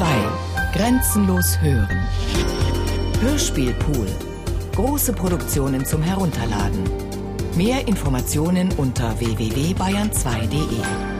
2. Grenzenlos hören. Hörspielpool. Große Produktionen zum Herunterladen. Mehr Informationen unter www.bayern2.de.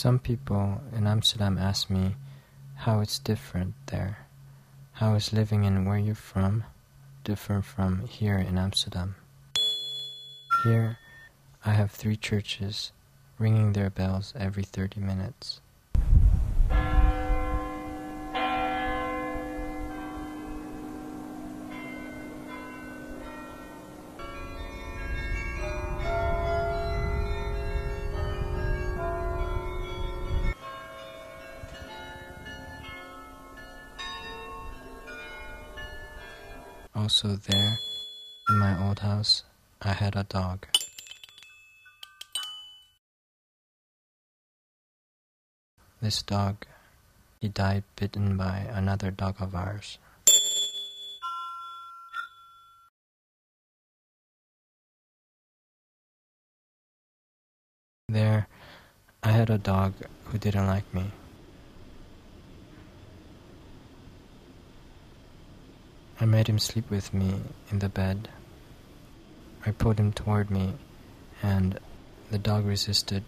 Some people in Amsterdam ask me how it's different there. How is living in where you're from different from here in Amsterdam? Here, I have three churches ringing their bells every 30 minutes. also there, in my old house, I had a dog. This dog, he died bitten by another dog of ours. There, I had a dog who didn't like me. I made him sleep with me in the bed. I pulled him toward me, and the dog resisted.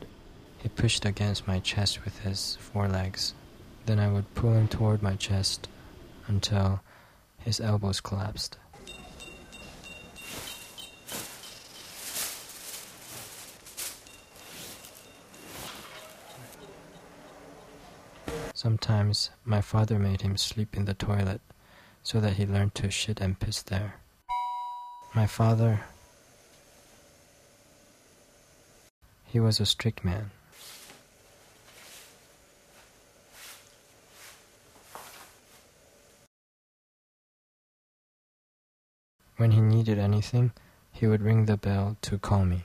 He pushed against my chest with his forelegs. Then I would pull him toward my chest until his elbows collapsed. Sometimes my father made him sleep in the toilet so that he learned to shit and piss there. My father, he was a strict man. When he needed anything, he would ring the bell to call me.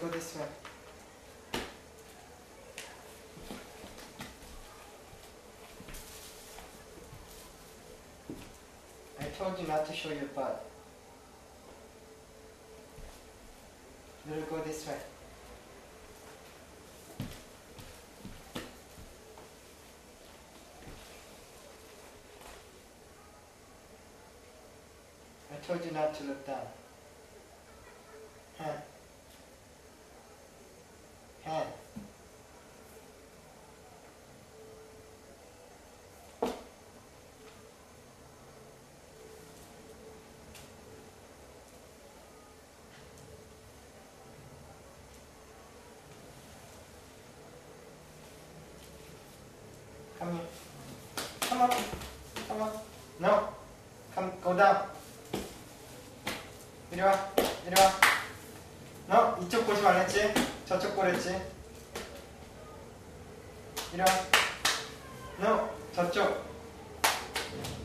Go this way. I told you not to show your butt. We'll go this way. I told you not to look down. Come on. Come on. No. Come. Go down. 이리 와. 이리 와. 너 이쪽 보지 말랬지? 저쪽 보랬지? 이리 와. 너 저쪽.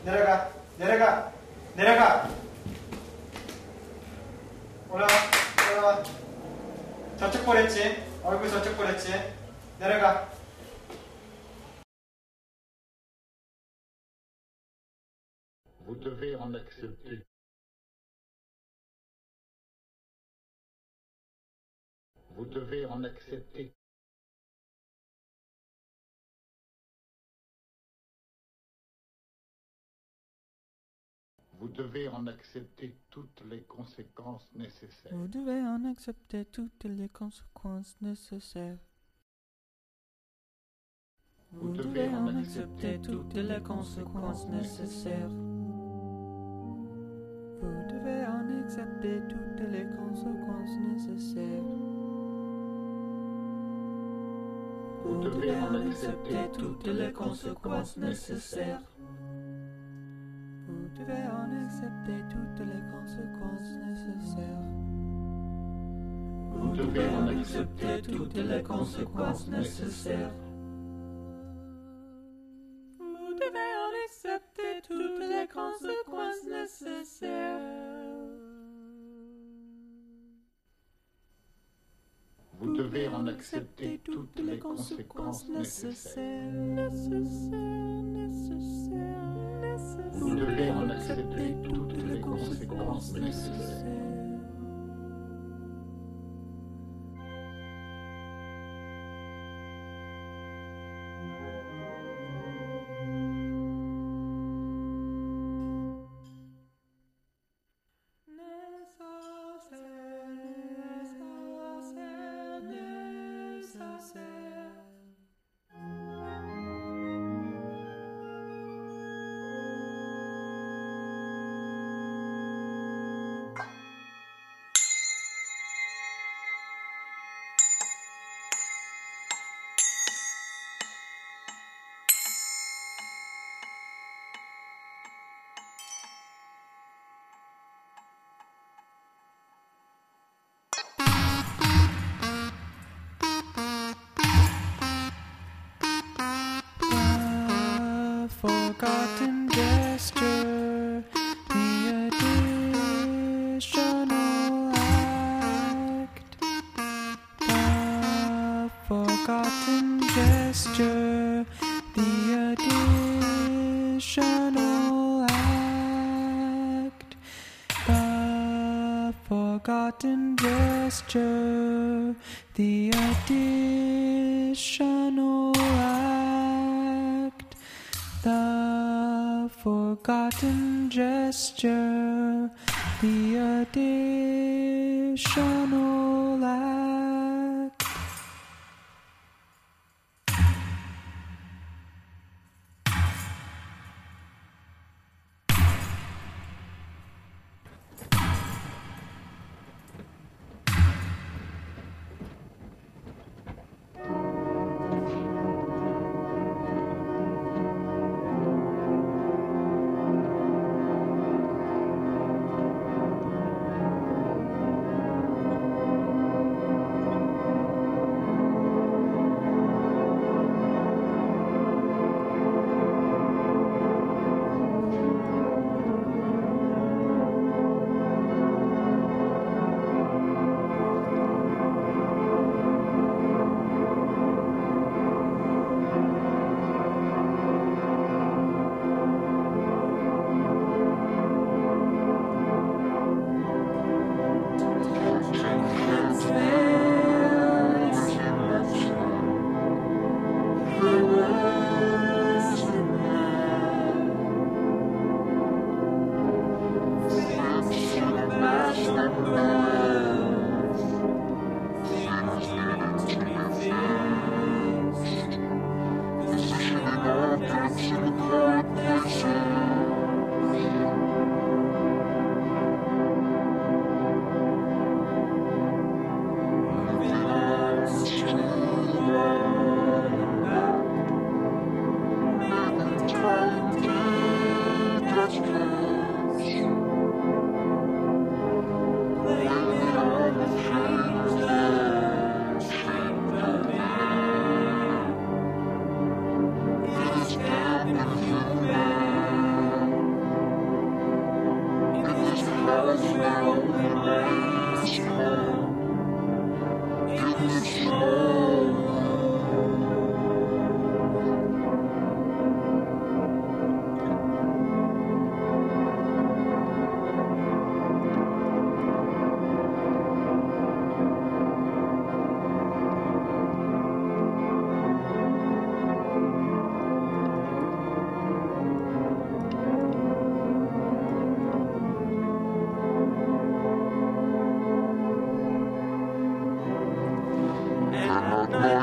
내려가. 내려가. 내려가. 올라와. 올라와. 저쪽 보랬지? 얼굴 저쪽 보랬지? 내려가. Devez en accepter. Vous devez en accepter. Vous devez en accepter toutes les conséquences nécessaires. Vous devez en accepter toutes les conséquences nécessaires. Vous devez en accepter toutes les conséquences nécessaires. Vous devez en accepter toutes les conséquences nécessaires. Vous devez en accepter toutes les conséquences nécessaires. Vous devez en accepter toutes les conséquences nécessaires. Vous devez en accepter toutes les conséquences nécessaires. Toutes les conséquences nécessaires. Vous devez en accepter toutes les conséquences nécessaires. Vous devez en accepter toutes les conséquences nécessaires. Forgotten gesture, the additional act, the forgotten gesture, the additional act.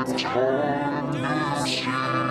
It's hard to.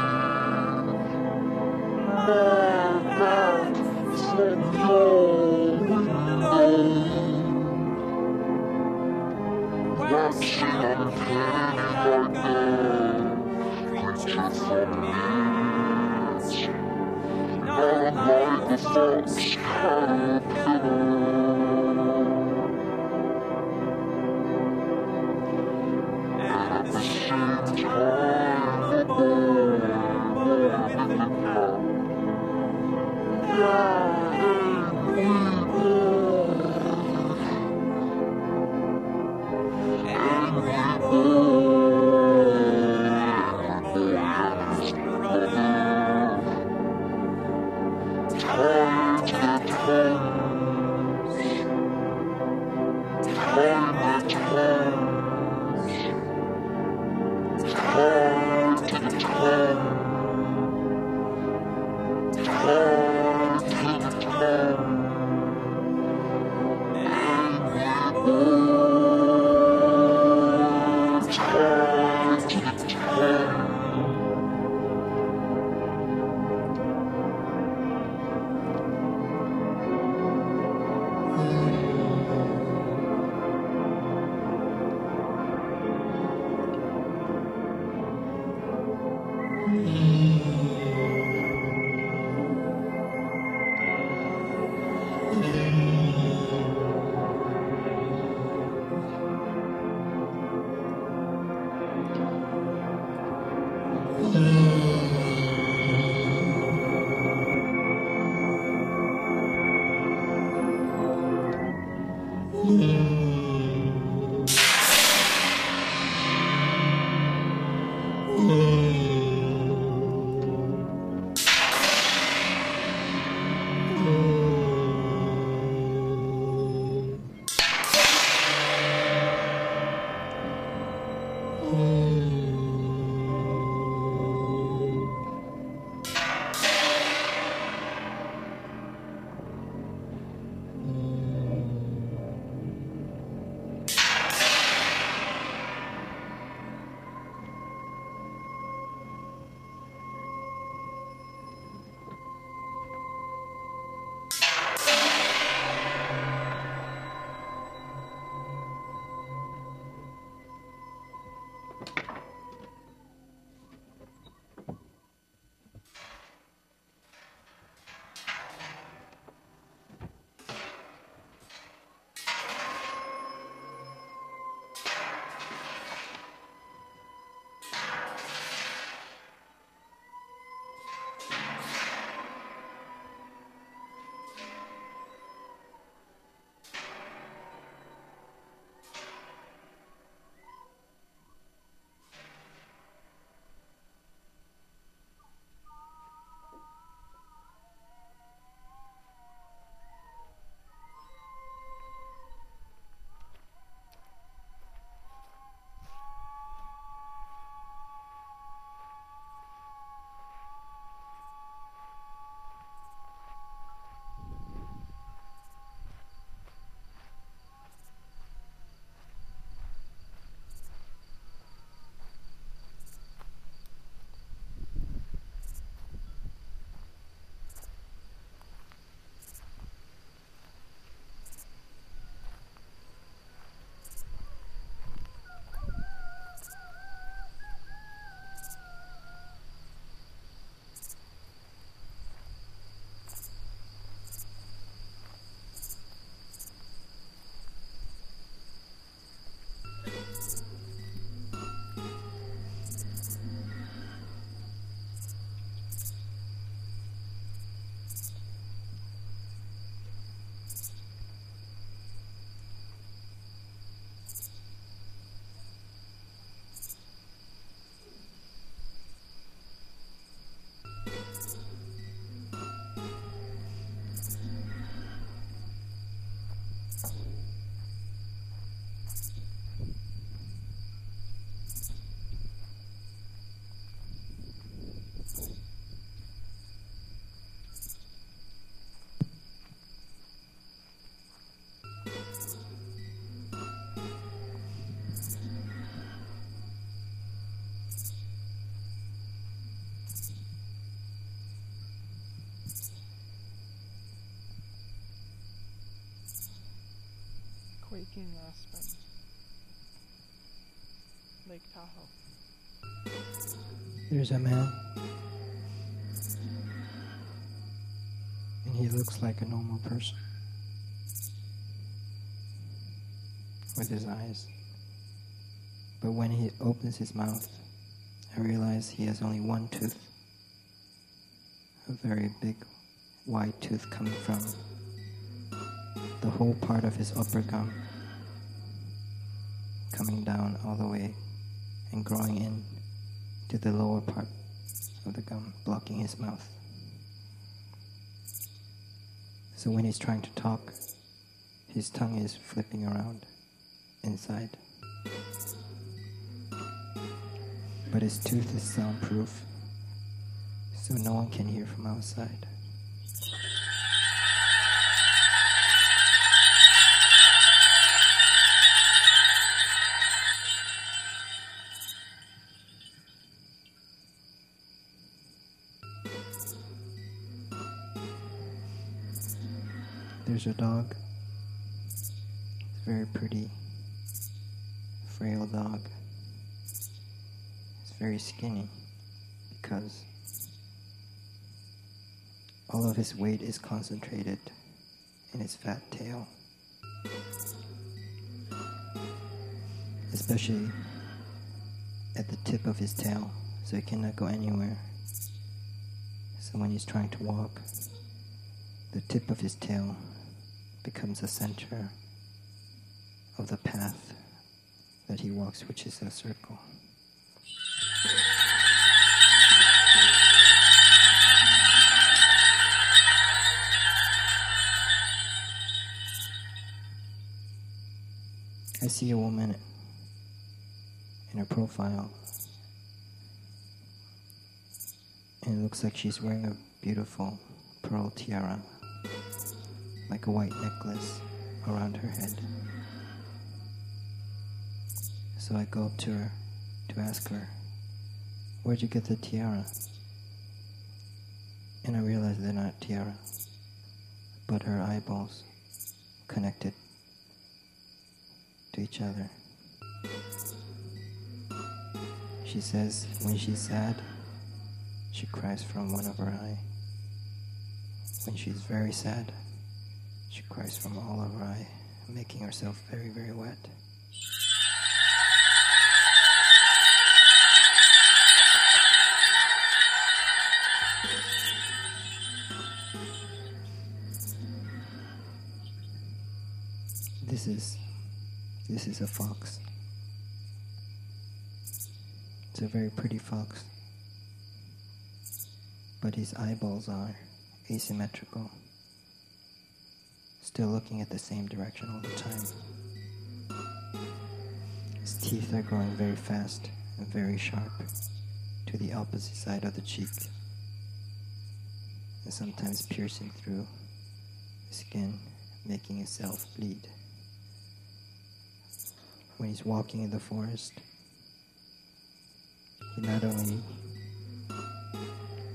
Aspen. Lake Tahoe. There's a man. And he looks like a normal person. With his eyes. But when he opens his mouth, I realize he has only one tooth. A very big white tooth coming from the whole part of his upper gum. Coming down all the way and growing in to the lower part of the gum, blocking his mouth. So when he's trying to talk, his tongue is flipping around inside. But his tooth is soundproof, so no one can hear from outside. There's a dog. It's very pretty, frail dog. It's very skinny because all of his weight is concentrated in his fat tail. Especially at the tip of his tail, so he cannot go anywhere. So when he's trying to walk, the tip of his tail becomes the center of the path that he walks, which is a circle. I see a woman in her profile, and it looks like she's wearing a beautiful pearl tiara, like a white necklace around her head. So I go up to her to ask her, Where'd you get the tiara? And I realize they're not tiara, but her eyeballs connected to each other. She says when she's sad, she cries from one of her eye. When she's very sad, cries from all of her making herself very, very wet. This is this is a fox. It's a very pretty fox. But his eyeballs are asymmetrical. Still looking at the same direction all the time. His teeth are growing very fast and very sharp to the opposite side of the cheek. And sometimes piercing through the skin, making himself bleed when he's walking in the forest. He not only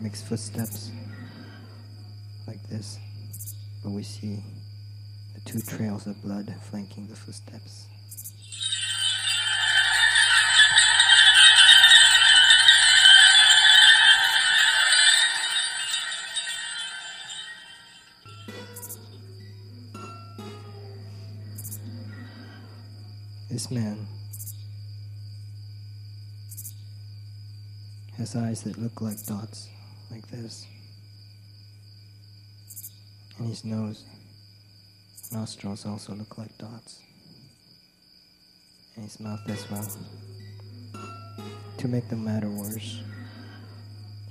makes footsteps like this, but we see two trails of blood flanking the footsteps. This man has eyes that look like dots, like this. And his nose, nostrils also look like dots. And his mouth as well. To make the matter worse,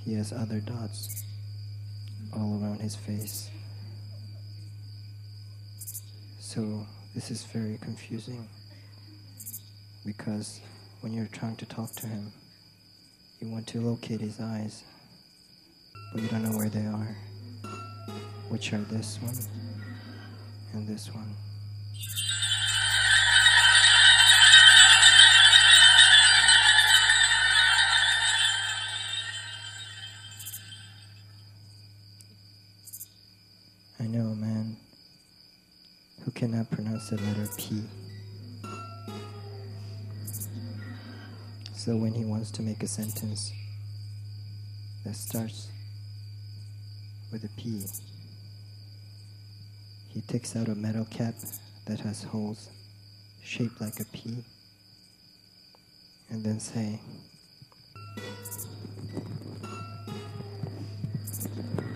he has other dots all around his face. So this is very confusing because when you're trying to talk to him, you want to locate his eyes, but you don't know where they are, which are this one and this one. I know a man who cannot pronounce the letter P. So when he wants to make a sentence that starts with a P, he takes out a metal cap that has holes shaped like a pea and then say,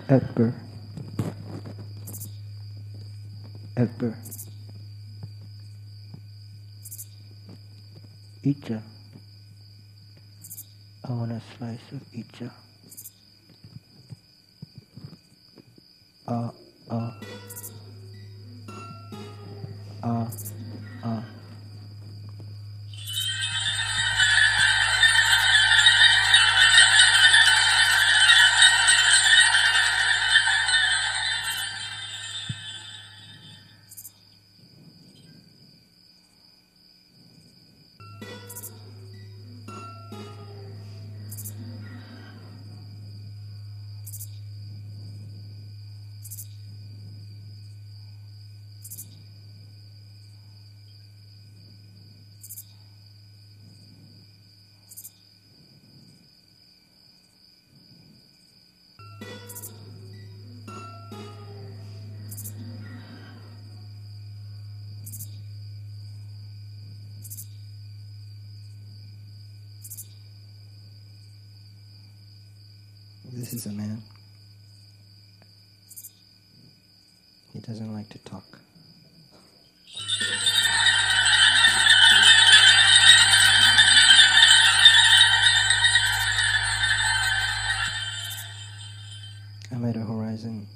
Edgar. Edgar. Icha. I want a slice of Icha. Uh, uh. Uh, uh. a man. He doesn't like to talk. I'm at a horizon.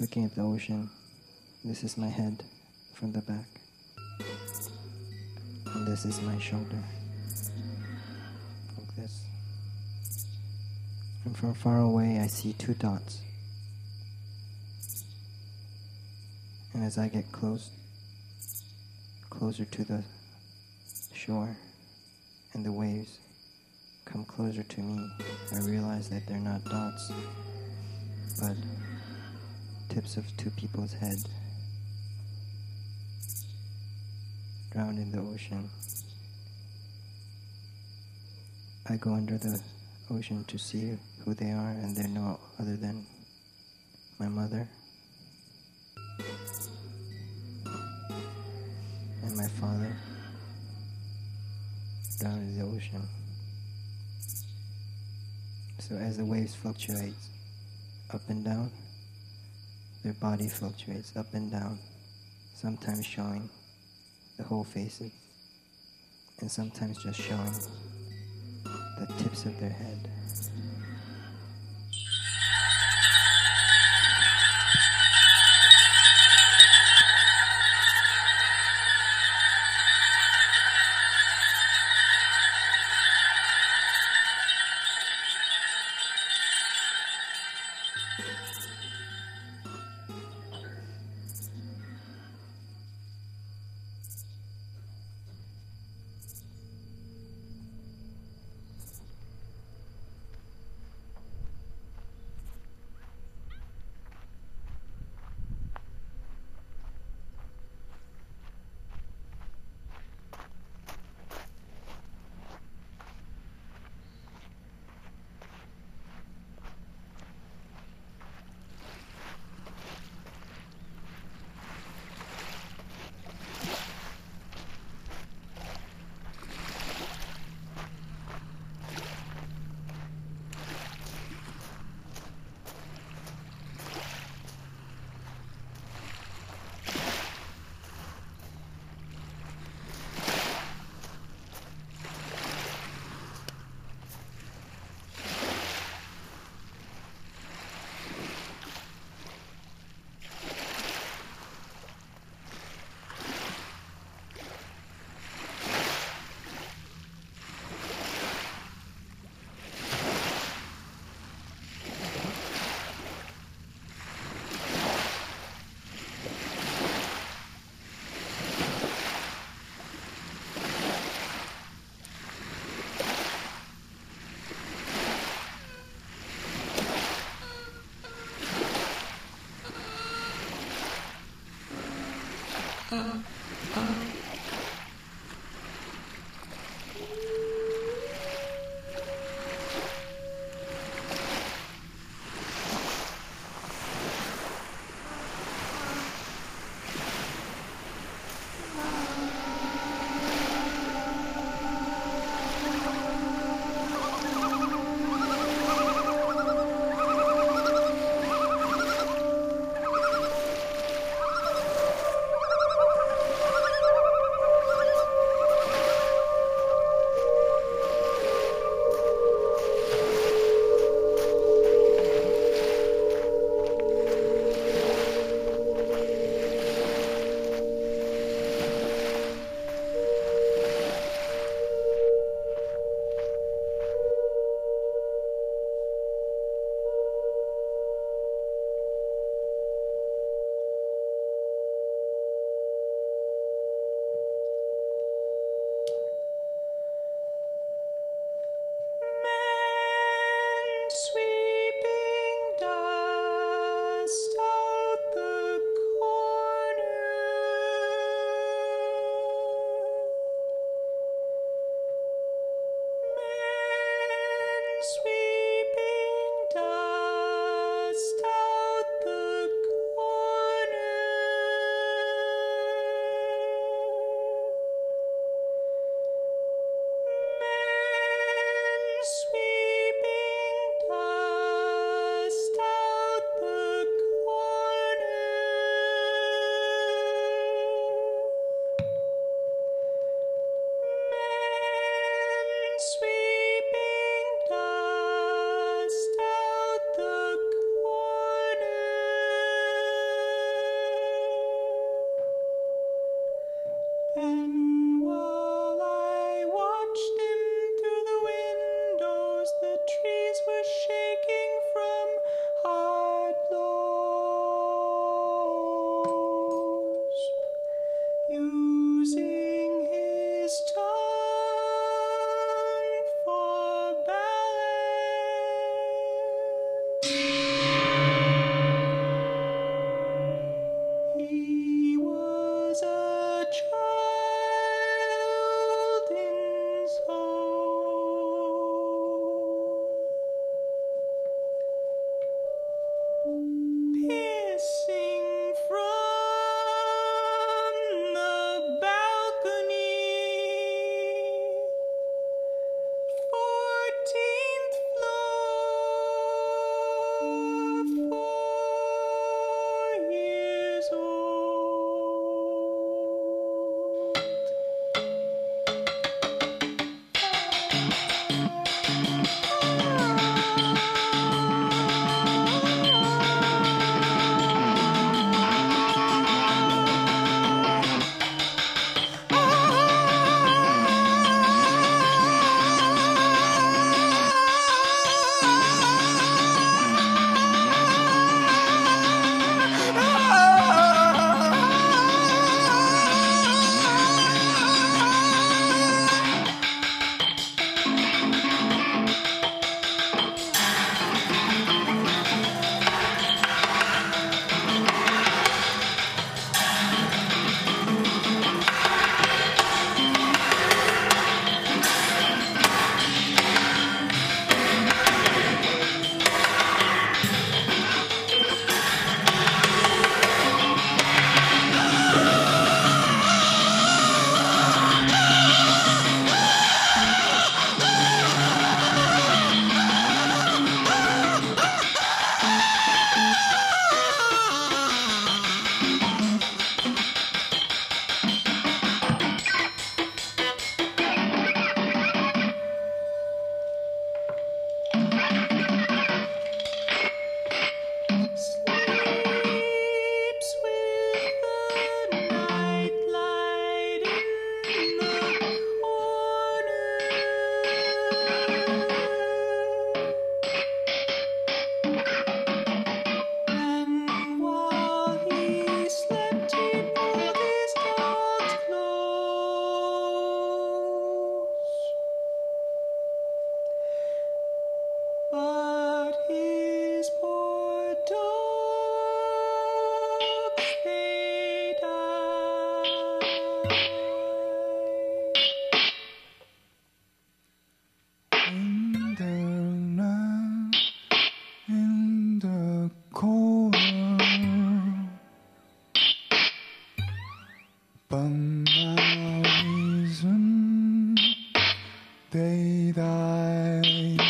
Looking at the ocean. This is my head from the back. This is my shoulder. Like this. And from far away, I see two dots. And as I get close, closer to the shore, and the waves come closer to me, I realize that they're not dots, but tips of two people's head drowned in the ocean. I go under the ocean to see who they are, and they're no other than my mother and my father down in the ocean. So as the waves fluctuate up and down, their body fluctuates up and down, sometimes showing the whole faces, and sometimes just showing the tips of their head. Uh, day die.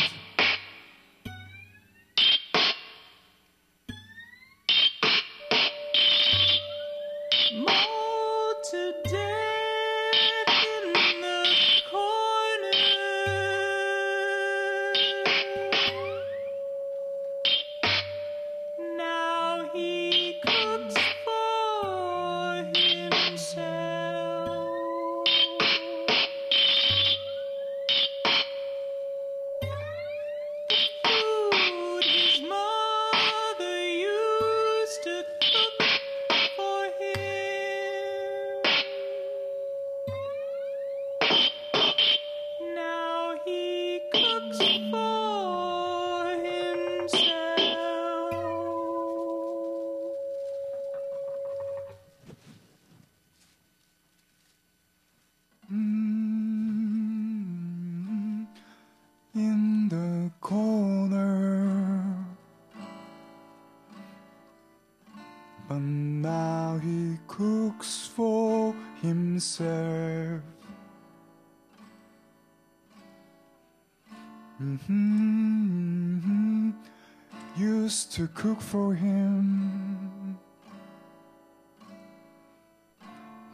cook for him.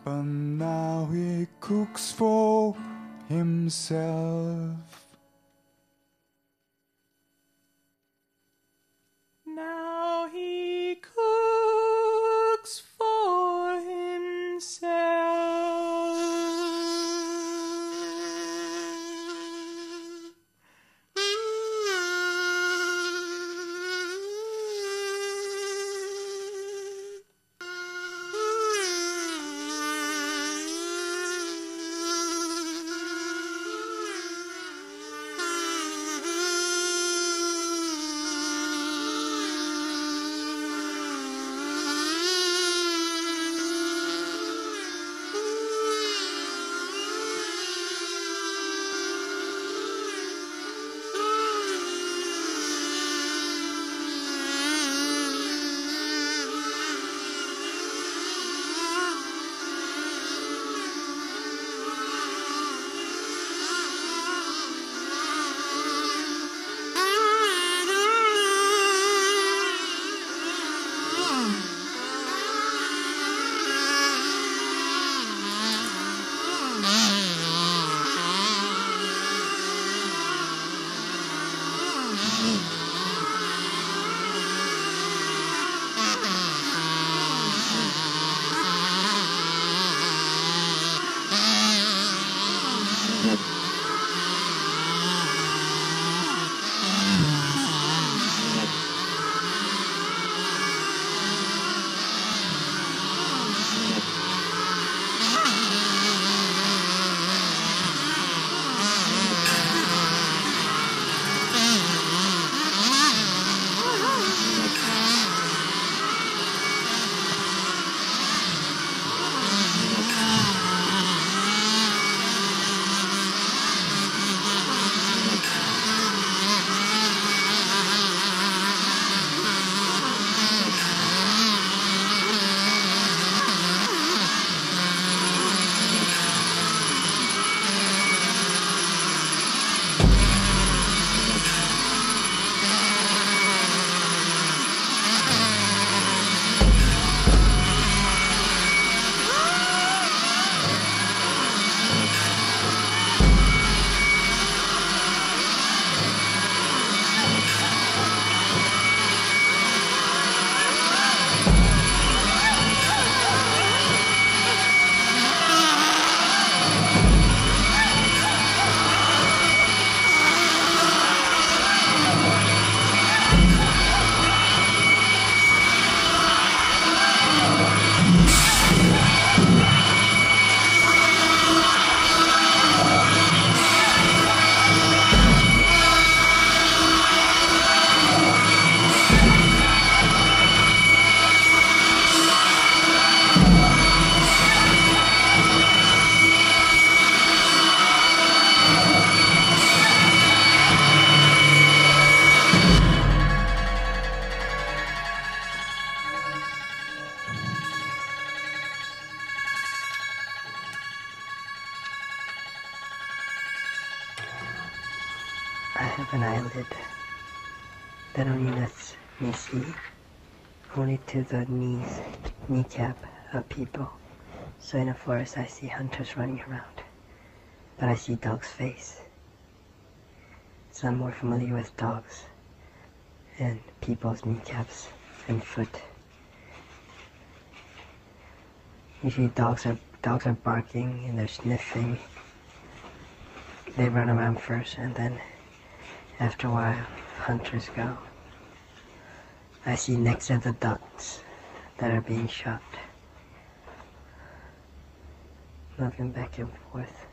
But now he cooks for himself. So in a forest I see hunters running around, but I see dog's face. So I'm more familiar with dogs and people's kneecaps and foot. Usually dogs are dogs are barking and they're sniffing. They run around first and then after a while hunters go. I see necks of the ducks that are being shot moving back and forth.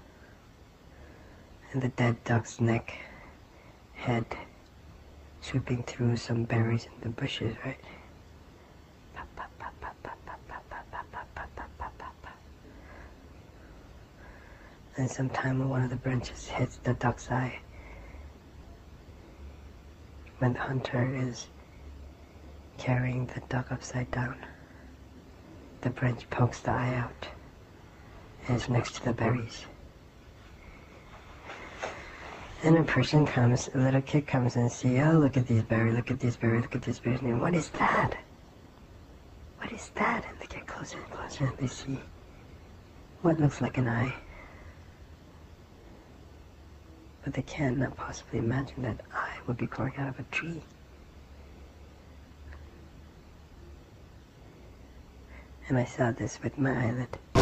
And the dead duck's neck, head, sweeping through some berries in the bushes, right? And sometime one of the branches hits the duck's eye. When the hunter is carrying the duck upside down, the branch pokes the eye out is next to the berries. And a person comes, a little kid comes and see, oh, look at these berries, look at these berries, look at these berries. And what is that? What is that? And they get closer and closer and they see what looks like an eye. But they cannot possibly imagine that eye would be growing out of a tree. And I saw this with my eyelid.